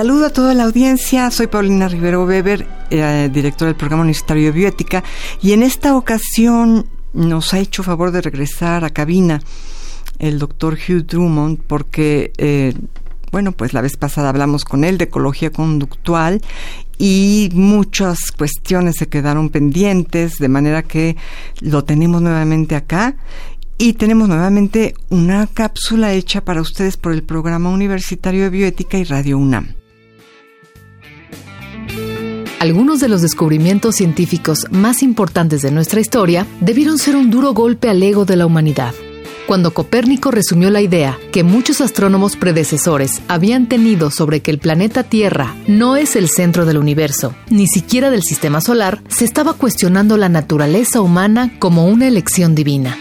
Saludo a toda la audiencia, soy Paulina Rivero Weber, eh, directora del programa universitario de bioética, y en esta ocasión nos ha hecho favor de regresar a cabina el doctor Hugh Drummond porque, eh, bueno, pues la vez pasada hablamos con él de ecología conductual y muchas cuestiones se quedaron pendientes, de manera que lo tenemos nuevamente acá y tenemos nuevamente una cápsula hecha para ustedes por el Programa Universitario de Bioética y Radio UNAM. Algunos de los descubrimientos científicos más importantes de nuestra historia debieron ser un duro golpe al ego de la humanidad. Cuando Copérnico resumió la idea que muchos astrónomos predecesores habían tenido sobre que el planeta Tierra no es el centro del universo, ni siquiera del sistema solar, se estaba cuestionando la naturaleza humana como una elección divina.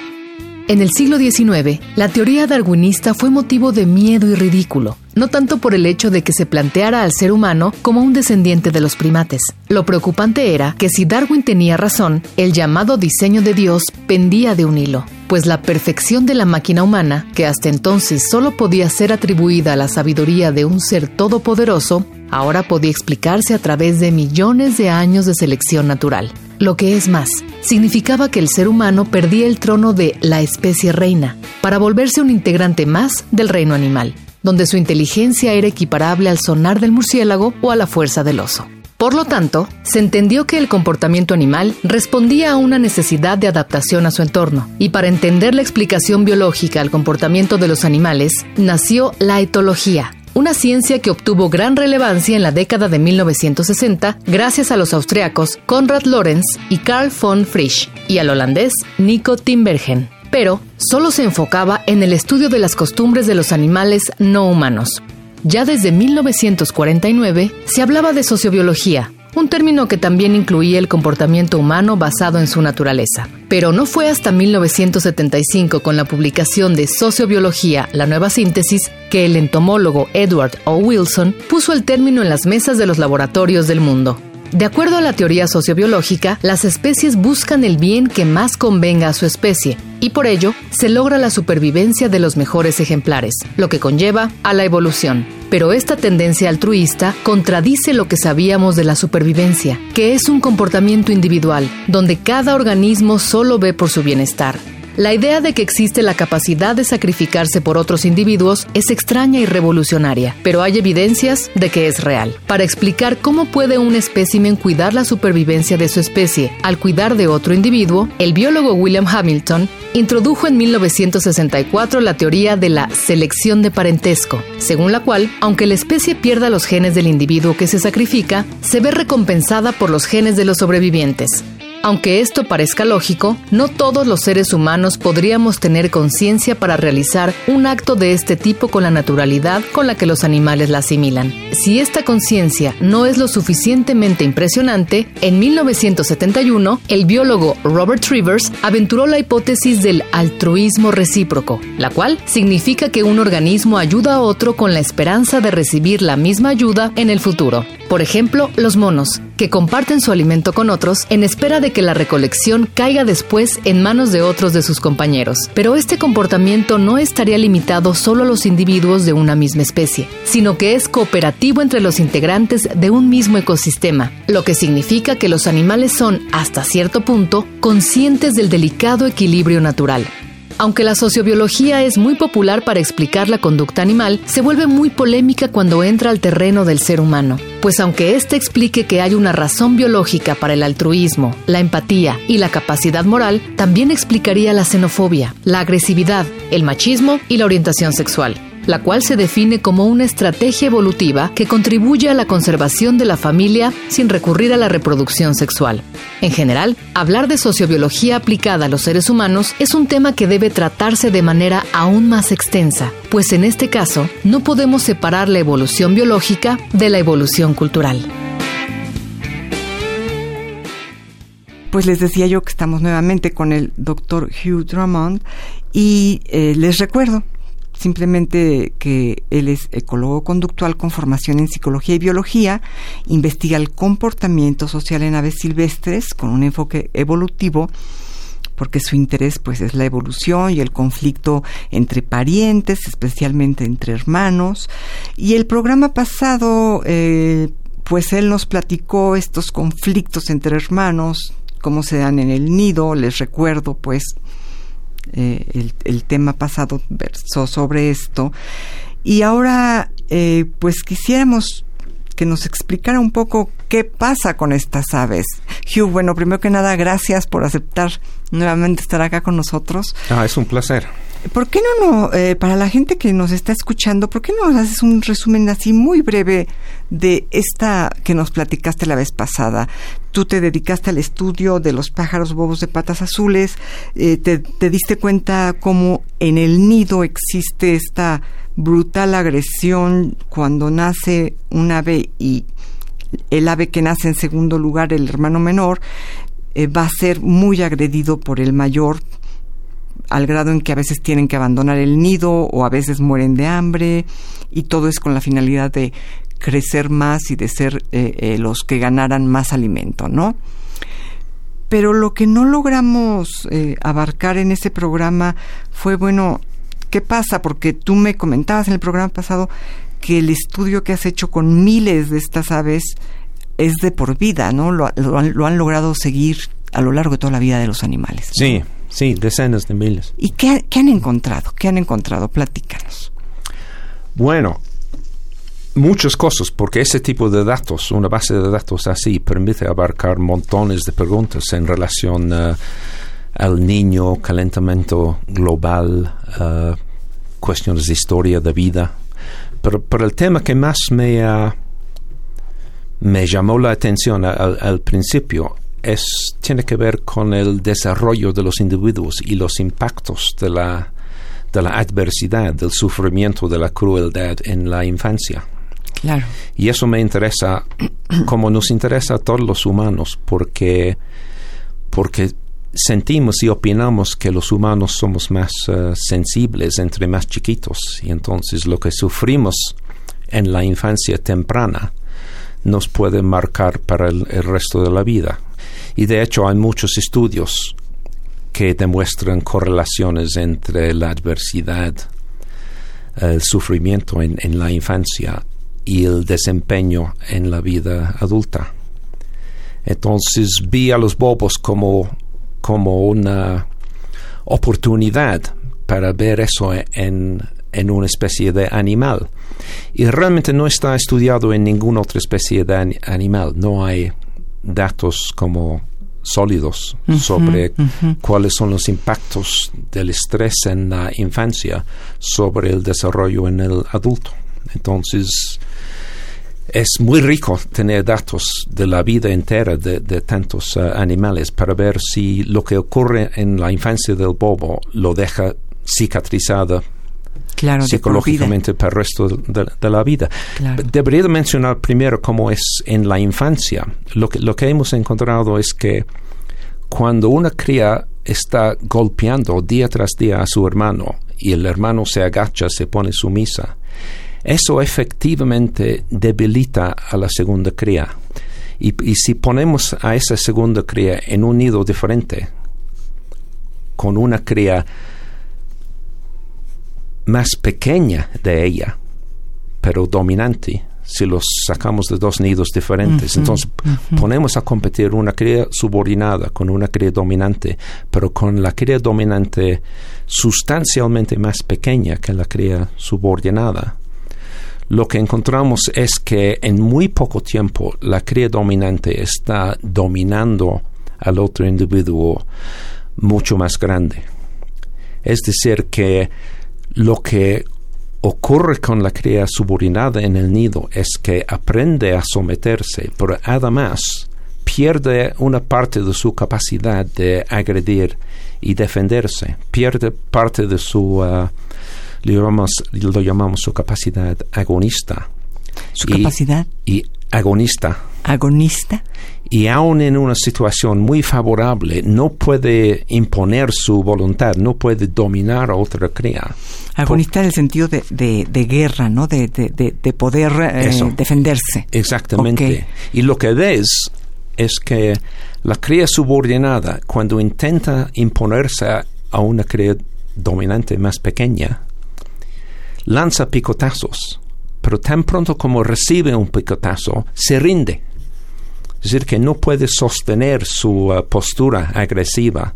En el siglo XIX, la teoría darwinista fue motivo de miedo y ridículo, no tanto por el hecho de que se planteara al ser humano como un descendiente de los primates. Lo preocupante era que si Darwin tenía razón, el llamado diseño de Dios pendía de un hilo, pues la perfección de la máquina humana, que hasta entonces solo podía ser atribuida a la sabiduría de un ser todopoderoso, ahora podía explicarse a través de millones de años de selección natural. Lo que es más, significaba que el ser humano perdía el trono de la especie reina para volverse un integrante más del reino animal, donde su inteligencia era equiparable al sonar del murciélago o a la fuerza del oso. Por lo tanto, se entendió que el comportamiento animal respondía a una necesidad de adaptación a su entorno, y para entender la explicación biológica al comportamiento de los animales, nació la etología, una ciencia que obtuvo gran relevancia en la década de 1960 gracias a los austriacos Konrad Lorenz y Carl von Frisch y al holandés Nico Timbergen. Pero solo se enfocaba en el estudio de las costumbres de los animales no humanos. Ya desde 1949 se hablaba de sociobiología, un término que también incluía el comportamiento humano basado en su naturaleza. Pero no fue hasta 1975 con la publicación de Sociobiología, la nueva síntesis, que el entomólogo Edward O. Wilson puso el término en las mesas de los laboratorios del mundo. De acuerdo a la teoría sociobiológica, las especies buscan el bien que más convenga a su especie, y por ello se logra la supervivencia de los mejores ejemplares, lo que conlleva a la evolución. Pero esta tendencia altruista contradice lo que sabíamos de la supervivencia, que es un comportamiento individual, donde cada organismo solo ve por su bienestar. La idea de que existe la capacidad de sacrificarse por otros individuos es extraña y revolucionaria, pero hay evidencias de que es real. Para explicar cómo puede un espécimen cuidar la supervivencia de su especie al cuidar de otro individuo, el biólogo William Hamilton introdujo en 1964 la teoría de la selección de parentesco, según la cual, aunque la especie pierda los genes del individuo que se sacrifica, se ve recompensada por los genes de los sobrevivientes. Aunque esto parezca lógico, no todos los seres humanos podríamos tener conciencia para realizar un acto de este tipo con la naturalidad con la que los animales la asimilan. Si esta conciencia no es lo suficientemente impresionante, en 1971 el biólogo Robert Rivers aventuró la hipótesis del altruismo recíproco, la cual significa que un organismo ayuda a otro con la esperanza de recibir la misma ayuda en el futuro. Por ejemplo, los monos, que comparten su alimento con otros en espera de que la recolección caiga después en manos de otros de sus compañeros. Pero este comportamiento no estaría limitado solo a los individuos de una misma especie, sino que es cooperativo entre los integrantes de un mismo ecosistema, lo que significa que los animales son, hasta cierto punto, conscientes del delicado equilibrio natural. Aunque la sociobiología es muy popular para explicar la conducta animal, se vuelve muy polémica cuando entra al terreno del ser humano. Pues aunque éste explique que hay una razón biológica para el altruismo, la empatía y la capacidad moral, también explicaría la xenofobia, la agresividad, el machismo y la orientación sexual. La cual se define como una estrategia evolutiva que contribuye a la conservación de la familia sin recurrir a la reproducción sexual. En general, hablar de sociobiología aplicada a los seres humanos es un tema que debe tratarse de manera aún más extensa, pues en este caso no podemos separar la evolución biológica de la evolución cultural. Pues les decía yo que estamos nuevamente con el doctor Hugh Drummond y eh, les recuerdo simplemente que él es ecólogo conductual con formación en psicología y biología, investiga el comportamiento social en aves silvestres con un enfoque evolutivo porque su interés pues es la evolución y el conflicto entre parientes, especialmente entre hermanos. Y el programa pasado, eh, pues él nos platicó estos conflictos entre hermanos, cómo se dan en el nido. Les recuerdo, pues, eh, el, tema pasado versó sobre esto. Y ahora, eh, pues quisiéramos que nos explicara un poco qué pasa con estas aves. Hugh, bueno, primero que nada, gracias por aceptar nuevamente estar acá con nosotros. Ah, es un placer. ¿Por qué no, no eh, para la gente que nos está escuchando, por qué no nos haces un resumen así muy breve de esta que nos platicaste la vez pasada? Tú te dedicaste al estudio de los pájaros bobos de patas azules, eh, te, te diste cuenta cómo en el nido existe esta brutal agresión cuando nace un ave y el ave que nace en segundo lugar, el hermano menor, eh, va a ser muy agredido por el mayor al grado en que a veces tienen que abandonar el nido o a veces mueren de hambre y todo es con la finalidad de crecer más y de ser eh, eh, los que ganaran más alimento, ¿no? Pero lo que no logramos eh, abarcar en ese programa fue, bueno, ¿qué pasa? Porque tú me comentabas en el programa pasado que el estudio que has hecho con miles de estas aves es de por vida, ¿no? Lo, lo han logrado seguir a lo largo de toda la vida de los animales. Sí, Sí, decenas de miles. ¿Y qué, han encontrado? ¿Qué han encontrado? Platícanos. Bueno, muchas cosas, porque ese tipo de datos, una base de datos así, permite abarcar montones de preguntas en relación eh, al niño, calentamiento global, uh, cuestiones de historia de vida. Pero, pero, el tema que más me, me llamó la atención al principio es, tiene que ver con el desarrollo de los individuos y los impactos de la, de la adversidad, del sufrimiento, de la crueldad en la infancia. Claro. Y eso me interesa, como nos interesa a todos los humanos, porque, porque sentimos y opinamos que los humanos somos más eh, sensibles entre más chiquitos y entonces lo que sufrimos en la infancia temprana nos puede marcar para el resto de la vida. Y de hecho hay muchos estudios que demuestran correlaciones entre la adversidad, el sufrimiento en, la infancia y el desempeño en la vida adulta. Entonces vi a los bobos como, como una oportunidad para ver eso en, en una especie de animal. Y realmente no está estudiado en ninguna otra especie de animal. No hay datos como sólidos sobre cuáles son los impactos del estrés en la infancia sobre el desarrollo en el adulto. Entonces, es muy rico tener datos de la vida entera de, tantos uh, animales para ver si lo que ocurre en la infancia del bobo lo deja cicatrizada claro, psicológicamente para el resto de, la vida. Debería mencionar primero cómo es en la infancia. Lo que, lo que hemos encontrado es que cuando una cría está golpeando día tras día a su hermano y el hermano se agacha, se pone sumisa, eso efectivamente debilita a la segunda cría. Y, y, si ponemos a esa segunda cría en un nido diferente, con una cría más pequeña de ella, pero dominante, si los sacamos de dos nidos diferentes. Entonces ponemos a competir una cría subordinada con una cría dominante, pero con la cría dominante sustancialmente más pequeña que la cría subordinada. Lo que encontramos es que en muy poco tiempo la cría dominante está dominando al otro individuo mucho más grande. Es decir, que lo que ocurre con la cría subordinada en el nido es que aprende a someterse, pero además pierde una parte de su capacidad de agredir y defenderse, pierde parte de su, uh, lo, llamamos, lo llamamos su capacidad agonista. ¿Su capacidad? Y agonista. ¿Agonista? Y aún en una situación muy favorable no puede imponer su voluntad, no puede dominar a otra cría. Agonista en el sentido de, de, guerra, ¿no? De, de poder eh, defenderse. Exactamente. Y lo que ves es que la cría subordinada, cuando intenta imponerse a una cría dominante más pequeña, lanza picotazos, pero tan pronto como recibe un picotazo, se rinde es decir, que no puede sostener su uh, postura agresiva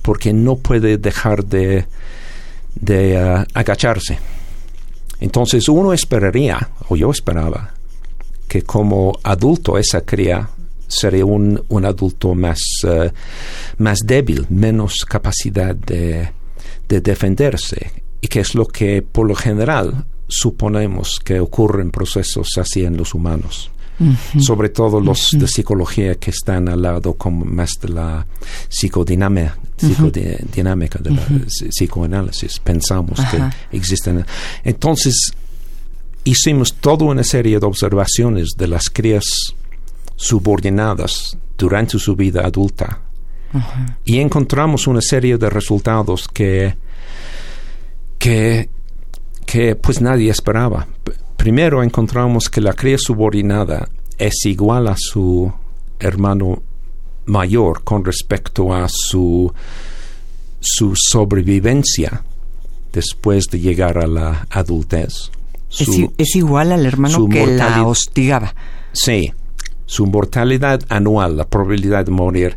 porque no puede dejar de, de uh, agacharse. Entonces uno esperaría, o yo esperaba, que como adulto esa cría sería un, un adulto más, uh, más débil, menos capacidad de, de defenderse, y que es lo que por lo general suponemos que ocurre en procesos así en los humanos sobre todo los de psicología que están al lado como más de la psicodinámica, psicodinámica de la psicoanálisis. Pensamos que existen. Entonces, hicimos toda una serie de observaciones de las crías subordinadas durante su vida adulta. Y encontramos una serie de resultados que que que pues nadie esperaba primero encontramos que la cría subordinada es igual a su hermano mayor con respecto a su, su sobrevivencia después de llegar a la adultez. es, igual al hermano que la hostigaba. Sí, su mortalidad anual, la probabilidad de morir,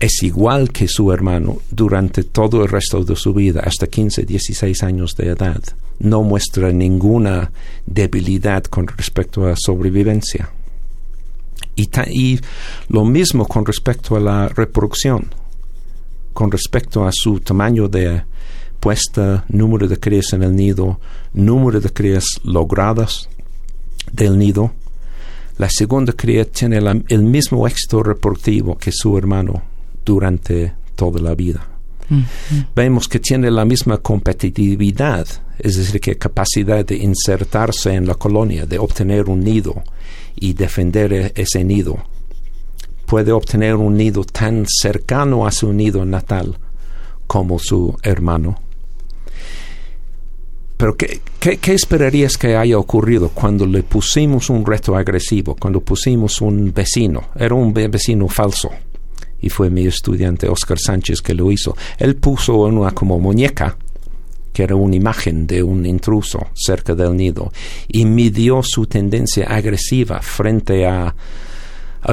es igual que su hermano durante todo el resto de su vida, hasta 15, 16 años de edad no muestra ninguna debilidad con respecto a sobrevivencia. Y, lo mismo con respecto a la reproducción, con respecto a su tamaño de puesta, número de crías en el nido, número de crías logradas del nido. La segunda cría tiene el mismo éxito reproductivo que su hermano durante toda la vida. Vemos que tiene la misma competitividad, es decir, que capacidad de insertarse en la colonia, de obtener un nido y defender e-, ese nido. Puede obtener un nido tan cercano a su nido natal como su hermano. Pero ¿qué, qué, esperarías que haya ocurrido cuando le pusimos un reto agresivo, cuando pusimos un vecino? Era un vecino falso y fue mi estudiante Oscar Sánchez que lo hizo. Él puso una como muñeca que era una imagen de un intruso cerca del nido, y midió su tendencia agresiva frente a,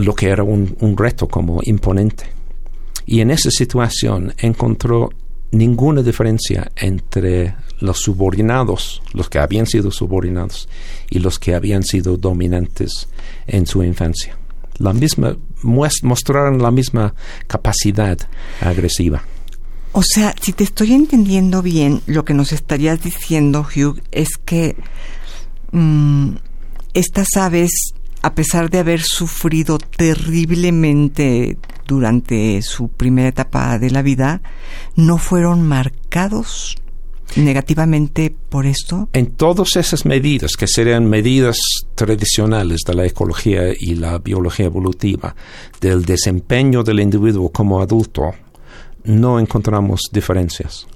lo que era un, un, reto como imponente. Y en esa situación encontró ninguna diferencia entre los subordinados, los que habían sido subordinados, y los que habían sido dominantes en su infancia la misma, mostraron la misma capacidad agresiva. O sea, si te estoy entendiendo bien, lo que nos estarías diciendo, Hugh, es que mm, estas aves, a pesar de haber sufrido terriblemente durante su primera etapa de la vida, no fueron marcados negativamente por esto? En todas esas medidas, que serían medidas tradicionales de la ecología y la biología evolutiva, del desempeño del individuo como adulto, no encontramos diferencias.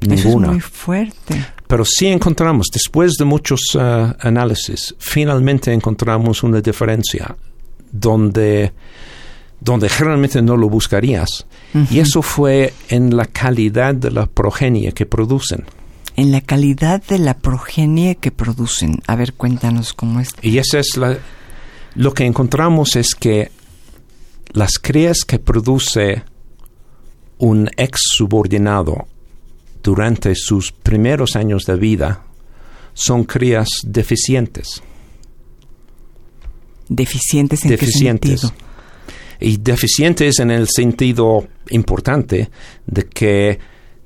Ninguna. es muy fuerte. Pero sí encontramos, después de muchos uh, análisis, finalmente encontramos una diferencia donde donde generalmente no lo buscarías. Y eso fue en la calidad de la progenie que producen. En la calidad de la progenie que producen. A ver, cuéntanos cómo es. Y eso es la, lo que encontramos es que las crías que produce un ex subordinado durante sus primeros años de vida son crías deficientes. ¿Deficientes en deficientes. qué sentido? Y deficientes en el sentido importante de que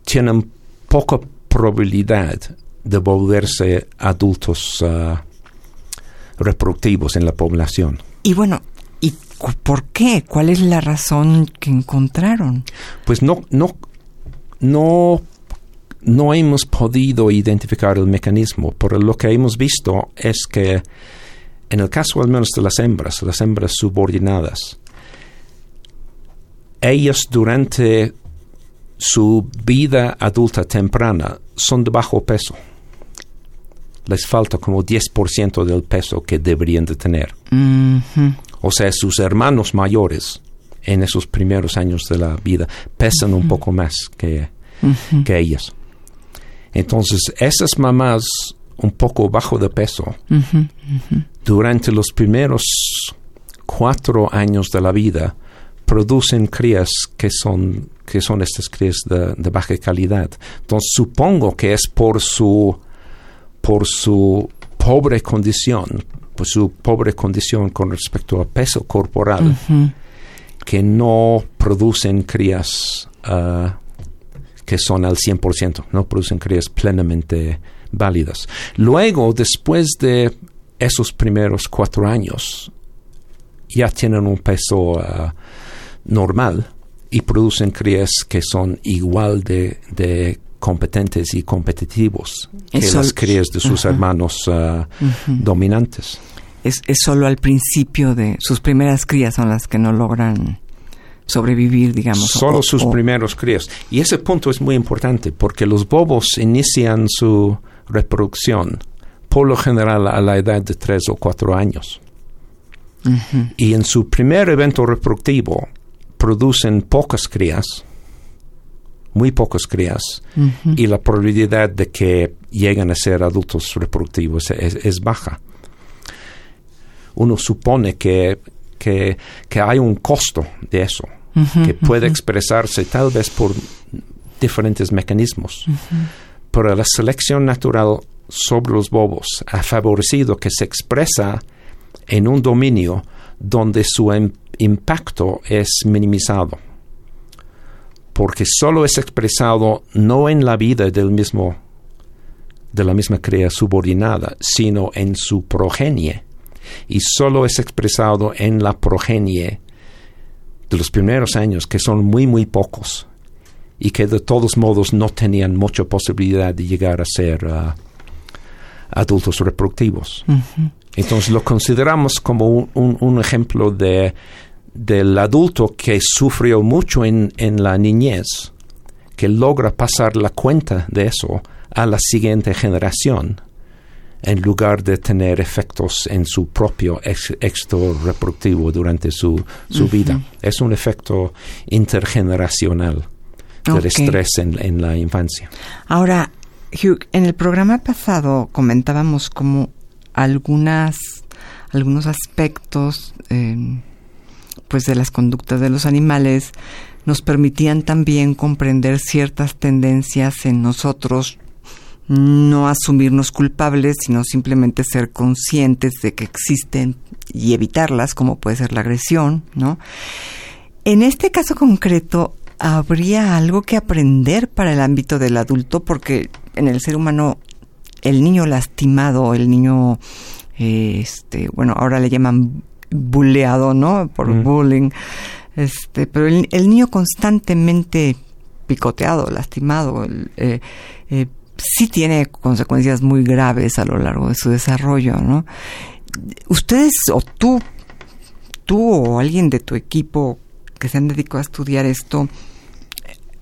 tienen poca probabilidad de volverse adultos ah, reproductivos en la población. Y bueno, ¿y por qué? ¿Cuál es la razón que encontraron? Pues no, no, no, no hemos podido identificar el mecanismo, pero lo que hemos visto es que en el caso al menos de las hembras, las hembras subordinadas, ellas durante su vida adulta temprana son de bajo peso. Les falta como 10% del peso que deberían de tener. O sea, sus hermanos mayores en esos primeros años de la vida pesan un poco más que, que ellas. Entonces, esas mamás un poco bajo de peso, durante los primeros cuatro años de la vida, producen crías que son, que son estas crías de, baja calidad. Entonces, supongo que es por su, por su pobre condición, por su pobre condición con respecto a peso corporal, que no producen crías uh, que son al 100%, no producen crías plenamente válidas. Luego, después de esos primeros cuatro años, ya tienen un peso uh, normal y producen crías que son igual de, competentes y competitivos que las crías de sus hermanos uh, dominantes. Es, es solo al principio de sus primeras crías son las que no logran sobrevivir, digamos. Solo sus primeros críos. Y ese punto es muy importante porque los bobos inician su reproducción por lo general a la edad de tres o cuatro años. Y en su primer evento reproductivo producen pocas crías, muy pocas crías, y la probabilidad de que lleguen a ser adultos reproductivos es baja. Uno supone que que, hay un costo de eso, que puede expresarse tal vez por diferentes mecanismos. Pero la selección natural sobre los bobos ha favorecido que se expresa en un dominio donde su impacto es minimizado. Porque solo es expresado no en la vida del mismo de la misma cría subordinada, sino en su progenie y solo es expresado en la progenie de los primeros años, que son muy, muy pocos, y que de todos modos no tenían mucha posibilidad de llegar a ser uh, adultos reproductivos. Entonces lo consideramos como un, ejemplo de, del adulto que sufrió mucho en, en la niñez, que logra pasar la cuenta de eso a la siguiente generación en lugar de tener efectos en su propio éxito reproductivo durante su, vida. Es un efecto intergeneracional del estrés en, la infancia. Ahora, Hugh, en el programa pasado comentábamos como algunas, algunos aspectos em, pues de las conductas de los animales nos permitían también comprender ciertas tendencias en nosotros no asumirnos culpables, sino simplemente ser conscientes de que existen y evitarlas, como puede ser la agresión, ¿no? En este caso concreto, ¿habría algo que aprender para el ámbito del adulto? Porque en el ser humano, el niño lastimado, el niño, este, bueno, ahora le llaman buleado, ¿no? Por bullying. Este, pero el, niño constantemente picoteado, lastimado, eh, eh, sí tiene consecuencias muy graves a lo largo de su desarrollo, ¿no? Ustedes o tú, tú o alguien de tu equipo que se han dedicado a estudiar esto,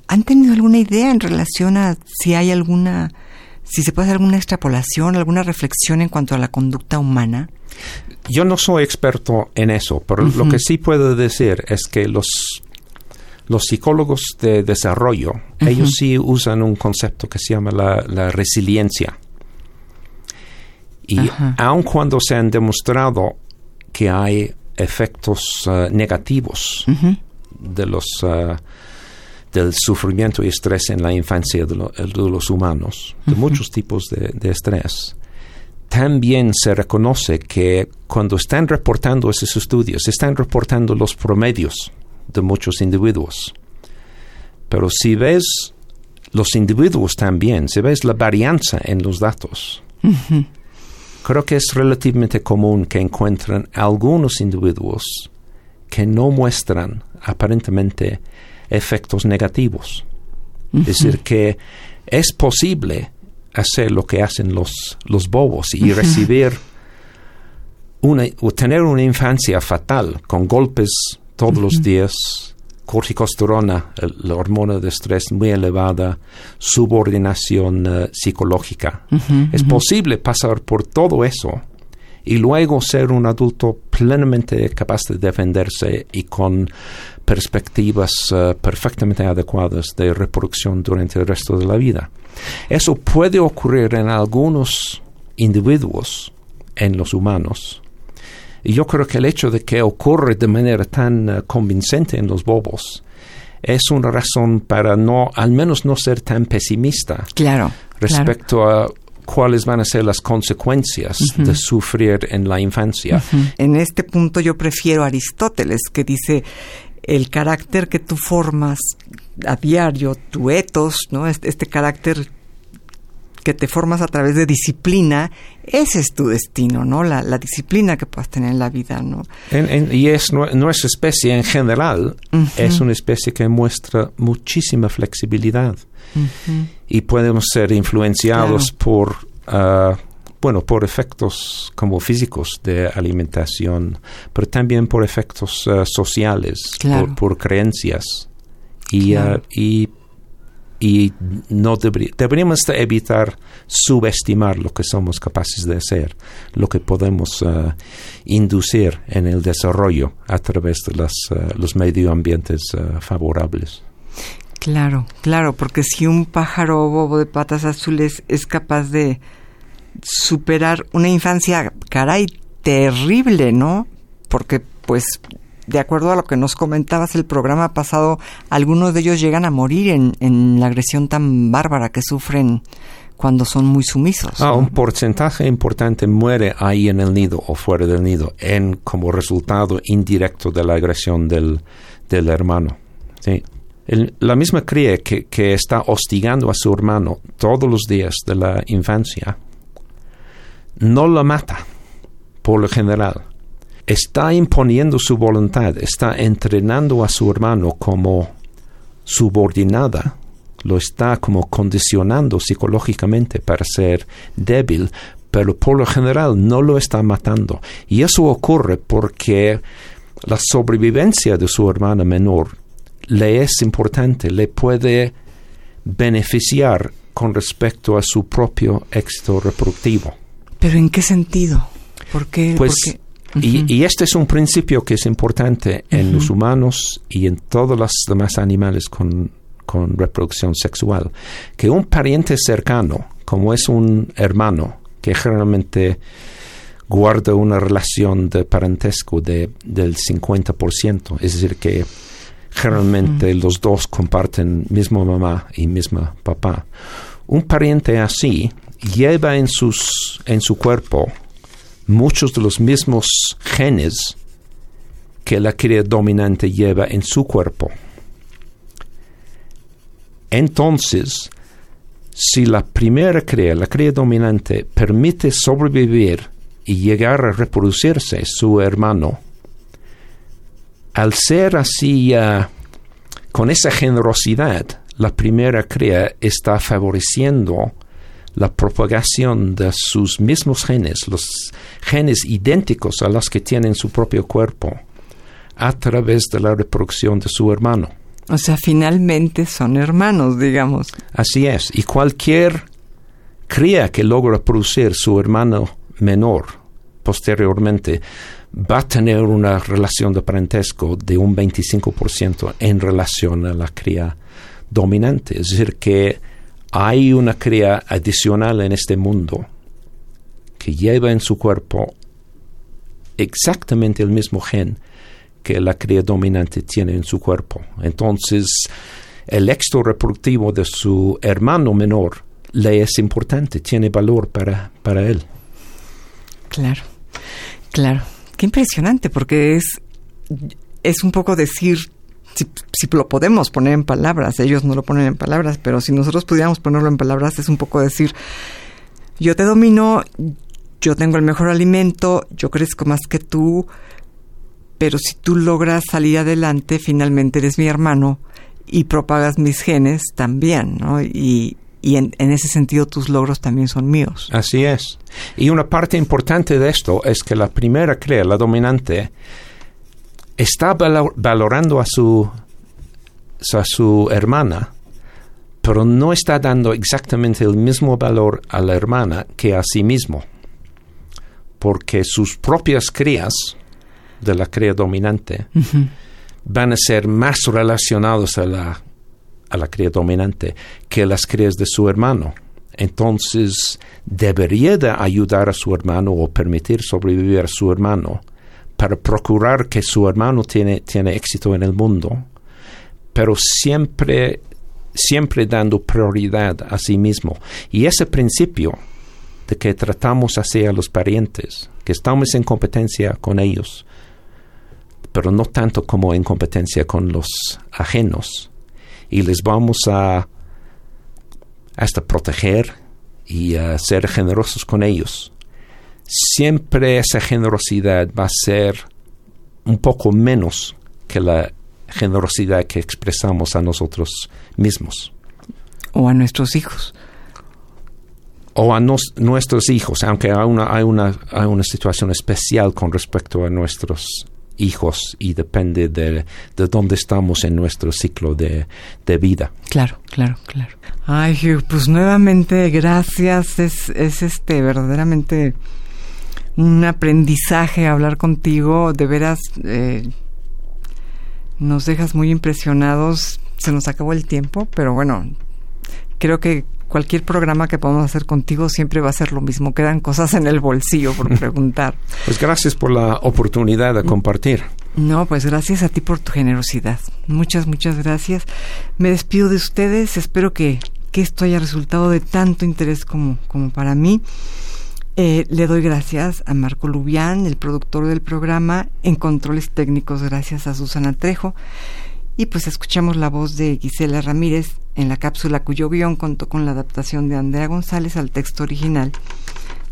¿han tenido alguna idea en relación a si hay alguna, si se puede hacer alguna extrapolación, alguna reflexión en cuanto a la conducta humana? Yo no soy experto en eso, pero lo que sí puedo decir es que los los psicólogos de desarrollo, ellos sí usan un concepto que se llama la, resiliencia. Y aun cuando se han demostrado que hay efectos uh, negativos de los uh, del sufrimiento y estrés en la infancia de, los humanos, de muchos tipos de, estrés, también se reconoce que cuando están reportando esos estudios, están reportando los promedios de muchos individuos. Pero si ves los individuos también, se ve la varianza en los datos. Creo que es relativamente común que encuentren algunos individuos que no muestran aparentemente efectos negativos. Es decir, que es posible hacer lo que hacen los, los bobos y recibir una, o tener una infancia fatal con golpes todos los días, corticosterona, la hormona de estrés muy elevada, subordinación eh, psicológica. es posible pasar por todo eso y luego ser un adulto plenamente capaz de defenderse y con perspectivas eh, perfectamente adecuadas de reproducción durante el resto de la vida. Eso puede ocurrir en algunos individuos, en los humanos, y yo creo que el hecho de que ocurre de manera tan eh, convincente en los bobos es una razón para no, al menos no ser tan pesimista. Claro. Respecto a cuáles van a ser las consecuencias de sufrir en la infancia. En este punto yo prefiero a Aristóteles, que dice el carácter que tú formas a diario, tu etos, ¿no? Este, este carácter que te formas a través de disciplina, ese es tu destino, ¿no? La, disciplina que puedas tener en la vida, ¿no? y es nuestra especie en general, es una especie que muestra muchísima flexibilidad. Y podemos ser influenciados por, ah, bueno, por efectos como físicos de alimentación, pero también por efectos ah, sociales, por, creencias. Y, uh, y y no deberíamos evitar subestimar lo que somos capaces de hacer, lo que podemos uh, inducir en el desarrollo a través de las, uh, los medio ambientes uh, favorables. Claro, claro, porque si un pájaro bobo de patas azules es capaz de superar una infancia, caray, terrible, ¿no? Porque pues de acuerdo a lo que nos comentabas el programa pasado, algunos de ellos llegan a morir en, la agresión tan bárbara que sufren cuando son muy sumisos. Ah, un porcentaje importante muere ahí en el nido o fuera del nido, en como resultado indirecto de la agresión del, del hermano. ¿sí? la misma cría que, que está hostigando a su hermano todos los días de la infancia, no lo mata, por lo general está imponiendo su voluntad, está entrenando a su hermano como subordinada, lo está como condicionando psicológicamente para ser débil, pero por lo general no lo está matando. Y eso ocurre porque la sobrevivencia de su hermana menor le es importante, le puede beneficiar con respecto a su propio éxito reproductivo. ¿Pero en qué sentido? ¿Por qué? Pues y, este es un principio que es importante en los humanos y en todos los demás animales con, reproducción sexual, que un pariente cercano, como es un hermano, que generalmente guarda una relación de parentesco de, del 50%, es decir, que generalmente los dos comparten misma mamá y misma papá. Un pariente así lleva en, sus, en su cuerpo muchos de los mismos genes que la cría dominante lleva en su cuerpo. Entonces, si la primera cría, la cría dominante, permite sobrevivir y llegar a reproducirse su hermano, al ser así con esa generosidad, la primera cría está favoreciendo la propagación de sus mismos genes, los genes idénticos a los que tiene en su propio cuerpo, a través de la reproducción de su hermano. O sea, finalmente son hermanos, digamos. Así es. Y cualquier cría que logra producir su hermano menor posteriormente va a tener una relación de parentesco de un 25% en relación a la cría dominante. Es decir, que hay una cría adicional en este mundo que lleva en su cuerpo exactamente el mismo gen que la cría dominante tiene en su cuerpo. Entonces, el éxito reproductivo de su hermano menor le es importante, tiene valor para, para él. Claro, claro. Qué impresionante, porque es, es un poco decir, si, lo podemos poner en palabras, ellos no lo ponen en palabras, pero si nosotros pudiéramos ponerlo en palabras es un poco decir, yo te domino, yo tengo el mejor alimento, yo crezco más que tú, pero si tú logras salir adelante, finalmente eres mi hermano y propagas mis genes también, ¿no? Y, y en, ese sentido tus logros también son míos. Así es. Y una parte importante de esto es que la primera crea, la dominante, está valorando a su, a su hermana, pero no está dando exactamente el mismo valor a la hermana que a sí mismo, porque sus propias crías de la cría dominante van a ser más relacionados a la a la cría dominante que las crías de su hermano. Entonces, debería de ayudar a su hermano o permitir sobrevivir a su hermano para procurar que su hermano tiene, tiene éxito en el mundo, pero siempre, siempre dando prioridad a sí mismo. Y ese principio de que tratamos así a los parientes, que estamos en competencia con ellos, pero no tanto como en competencia con los ajenos, y les vamos a hasta proteger y a ser generosos con ellos. Siempre esa generosidad va a ser un poco menos que la generosidad que expresamos a nosotros mismos. O a nuestros hijos. O a nuestros hijos, aunque hay una, hay, una, hay una situación especial con respecto a nuestros hijos y depende de, de dónde estamos en nuestro ciclo de, de, vida. Claro, claro, claro. Ay, pues nuevamente gracias. Es, es este verdaderamente un aprendizaje hablar contigo. De veras, eh, nos dejas muy impresionados. Se nos acabó el tiempo, pero bueno, creo que cualquier programa que podamos hacer contigo siempre va a ser lo mismo. Quedan cosas en el bolsillo por preguntar. pues gracias por la oportunidad de compartir. No, pues gracias a ti por tu generosidad. Muchas, muchas gracias. Me despido de ustedes. Espero que, que esto haya resultado de tanto interés como, como para mí. Eh, le doy gracias a Marco Lubián, el productor del programa, en controles técnicos, gracias a Susana Trejo. Y pues escuchamos la voz de Gisela Ramírez en la cápsula cuyo guion contó con la adaptación de Andrea González al texto original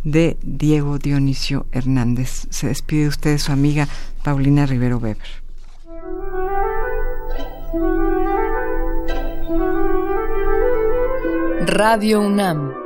de Diego Dionisio Hernández. Se despide de usted su amiga Paulina Rivero Weber. Radio UNAM